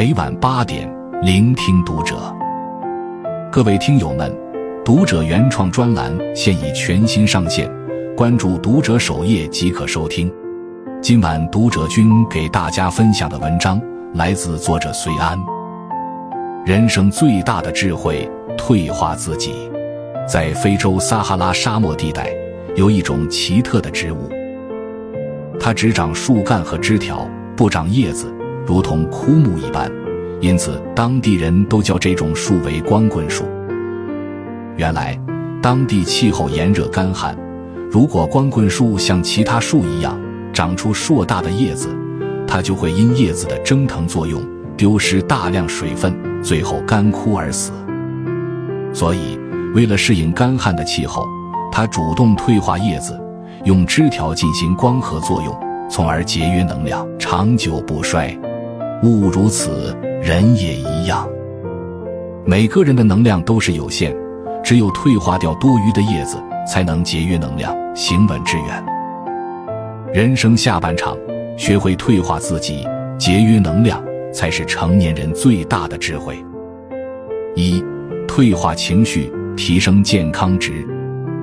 每晚八点，聆听读者。各位听友们，读者原创专栏现已全新上线，关注读者首页即可收听。今晚读者君给大家分享的文章来自作者隋安。人生最大的智慧，退化自己。在非洲撒哈拉沙漠地带，有一种奇特的植物，它只长树干和枝条，不长叶子。如同枯木一般，因此当地人都叫这种树为光棍树。原来，当地气候炎热干旱，如果光棍树像其他树一样长出硕大的叶子，它就会因叶子的蒸腾作用丢失大量水分，最后干枯而死。所以，为了适应干旱的气候，它主动退化叶子，用枝条进行光合作用，从而节约能量，长久不衰。物如此，人也一样。每个人的能量都是有限，只有退化掉多余的叶子，才能节约能量，行稳致远。人生下半场，学会退化自己，节约能量，才是成年人最大的智慧。一、退化情绪，提升健康值。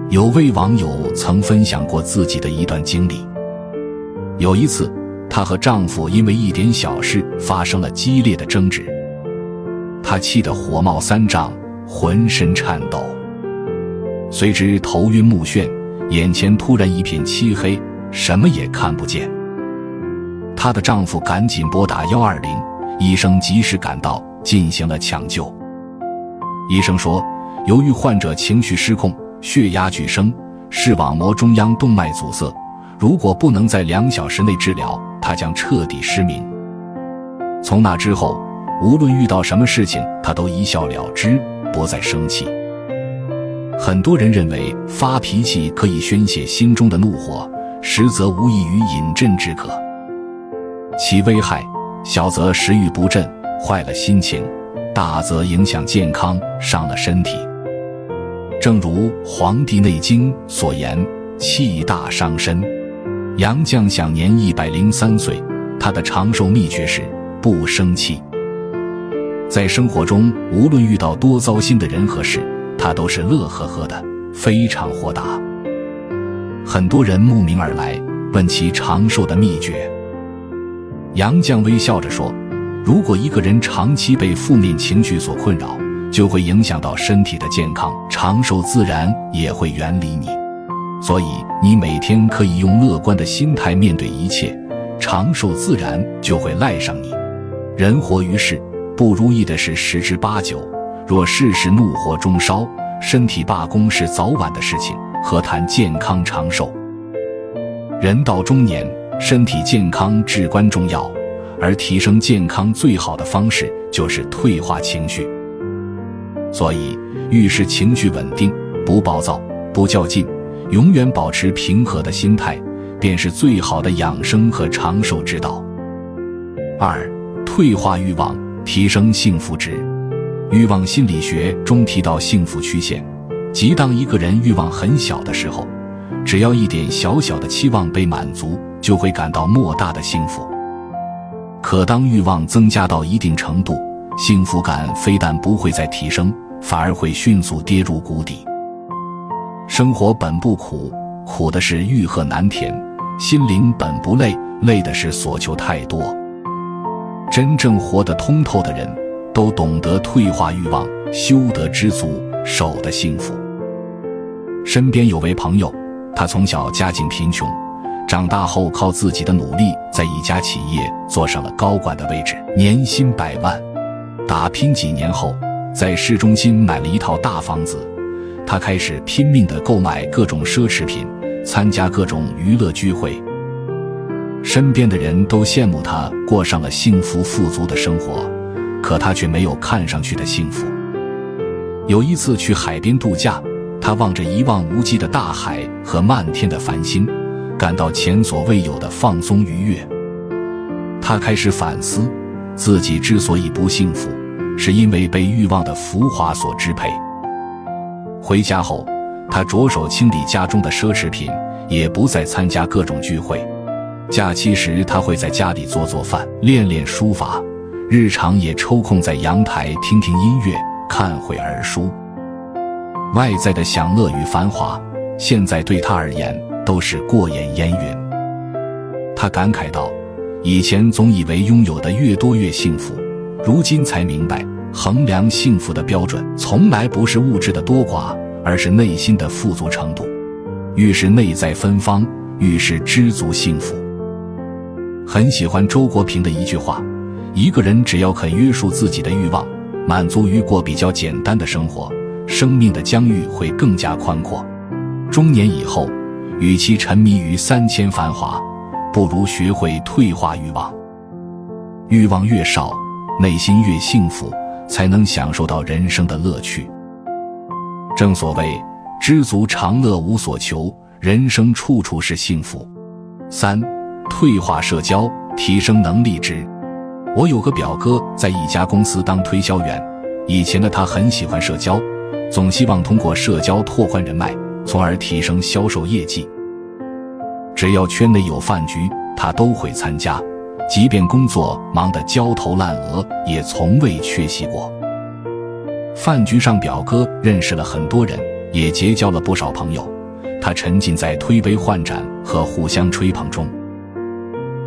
有位网友曾分享过自己的一段经历。有一次。她和丈夫因为一点小事发生了激烈的争执，她气得火冒三丈，浑身颤抖，随之头晕目眩，眼前突然一片漆黑，什么也看不见。她的丈夫赶紧拨打幺二零，医生及时赶到，进行了抢救。医生说，由于患者情绪失控，血压剧升，视网膜中央动脉阻塞，如果不能在两小时内治疗。他将彻底失明。从那之后，无论遇到什么事情，他都一笑了之，不再生气。很多人认为发脾气可以宣泄心中的怒火，实则无异于饮鸩止渴。其危害小则食欲不振，坏了心情；大则影响健康，伤了身体。正如《黄帝内经》所言：“气大伤身。”杨绛享年一百零三岁，他的长寿秘诀是不生气。在生活中，无论遇到多糟心的人和事，他都是乐呵呵的，非常豁达。很多人慕名而来，问其长寿的秘诀。杨绛微笑着说：“如果一个人长期被负面情绪所困扰，就会影响到身体的健康，长寿自然也会远离你。”所以，你每天可以用乐观的心态面对一切，长寿自然就会赖上你。人活于世，不如意的事十之八九。若事事怒火中烧，身体罢工是早晚的事情，何谈健康长寿？人到中年，身体健康至关重要，而提升健康最好的方式就是退化情绪。所以，遇事情绪稳定，不暴躁，不较劲。永远保持平和的心态，便是最好的养生和长寿之道。二、退化欲望，提升幸福值。欲望心理学中提到幸福曲线，即当一个人欲望很小的时候，只要一点小小的期望被满足，就会感到莫大的幸福。可当欲望增加到一定程度，幸福感非但不会再提升，反而会迅速跌入谷底。生活本不苦，苦的是欲壑难填；心灵本不累，累的是所求太多。真正活得通透的人，都懂得退化欲望，修得知足，守得幸福。身边有位朋友，他从小家境贫穷，长大后靠自己的努力，在一家企业坐上了高管的位置，年薪百万。打拼几年后，在市中心买了一套大房子。他开始拼命地购买各种奢侈品，参加各种娱乐聚会。身边的人都羡慕他过上了幸福富足的生活，可他却没有看上去的幸福。有一次去海边度假，他望着一望无际的大海和漫天的繁星，感到前所未有的放松愉悦。他开始反思，自己之所以不幸福，是因为被欲望的浮华所支配。回家后，他着手清理家中的奢侈品，也不再参加各种聚会。假期时，他会在家里做做饭、练练书法，日常也抽空在阳台听听音乐，看会儿书。外在的享乐与繁华，现在对他而言都是过眼烟云。他感慨道：“以前总以为拥有的越多越幸福，如今才明白，衡量幸福的标准从来不是物质的多寡，而是内心的富足程度。越是内在芬芳，越是知足幸福。”很喜欢周国平的一句话：“一个人只要肯约束自己的欲望，满足于过比较简单的生活。”生命的疆域会更加宽阔。中年以后，与其沉迷于三千繁华，不如学会退化欲望。欲望越少，内心越幸福，才能享受到人生的乐趣。正所谓“知足常乐，无所求”，人生处处是幸福。三、退化社交，提升能力值。我有个表哥在一家公司当推销员，以前的他很喜欢社交。总希望通过社交拓宽人脉，从而提升销售业绩。只要圈内有饭局，他都会参加，即便工作忙得焦头烂额，也从未缺席过。饭局上，表哥认识了很多人，也结交了不少朋友。他沉浸在推杯换盏和互相吹捧中，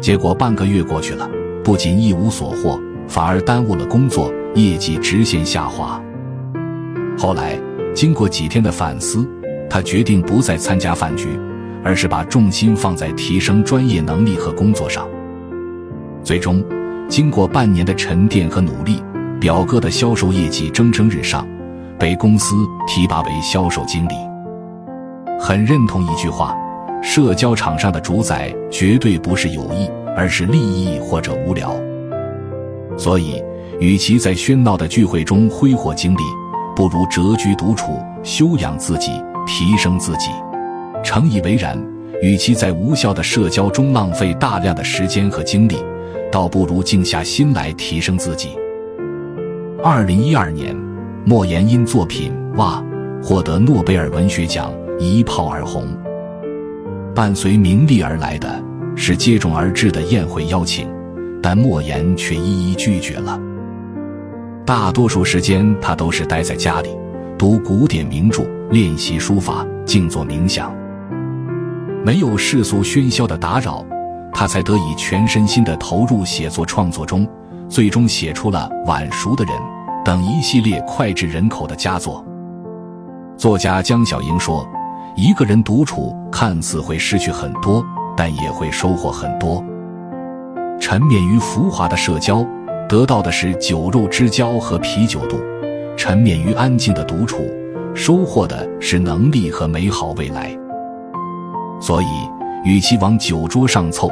结果半个月过去了，不仅一无所获，反而耽误了工作，业绩直线下滑。后来，经过几天的反思，他决定不再参加饭局，而是把重心放在提升专业能力和工作上。最终，经过半年的沉淀和努力，表哥的销售业绩蒸蒸日上，被公司提拔为销售经理。很认同一句话：社交场上的主宰绝对不是友谊，而是利益或者无聊。所以，与其在喧闹的聚会中挥霍精力，不如谪居独处，修养自己，提升自己。诚以为然，与其在无效的社交中浪费大量的时间和精力，倒不如静下心来提升自己。二零一二年，莫言因作品《哇》获得诺贝尔文学奖，一炮而红。伴随名利而来的是接踵而至的宴会邀请，但莫言却一一拒绝了。大多数时间，他都是待在家里，读古典名著，练习书法，静坐冥想。没有世俗喧嚣的打扰，他才得以全身心的投入写作创作中，最终写出了《晚熟的人》等一系列脍炙人口的佳作。作家江小英说：“一个人独处，看似会失去很多，但也会收获很多。沉湎于浮华的社交。”得到的是酒肉之交和啤酒肚，沉湎于安静的独处，收获的是能力和美好未来。所以，与其往酒桌上凑，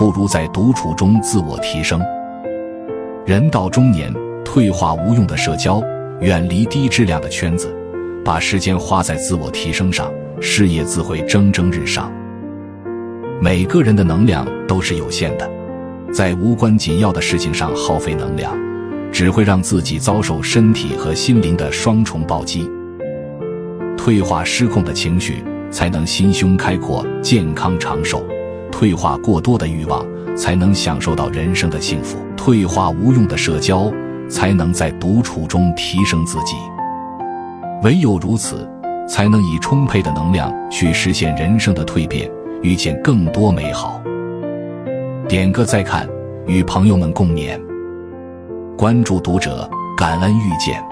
不如在独处中自我提升。人到中年，退化无用的社交，远离低质量的圈子，把时间花在自我提升上，事业自会蒸蒸日上。每个人的能量都是有限的。在无关紧要的事情上耗费能量，只会让自己遭受身体和心灵的双重暴击。退化失控的情绪，才能心胸开阔、健康长寿；退化过多的欲望，才能享受到人生的幸福；退化无用的社交，才能在独处中提升自己。唯有如此，才能以充沛的能量去实现人生的蜕变，遇见更多美好。点个再看，与朋友们共勉。关注读者，感恩遇见。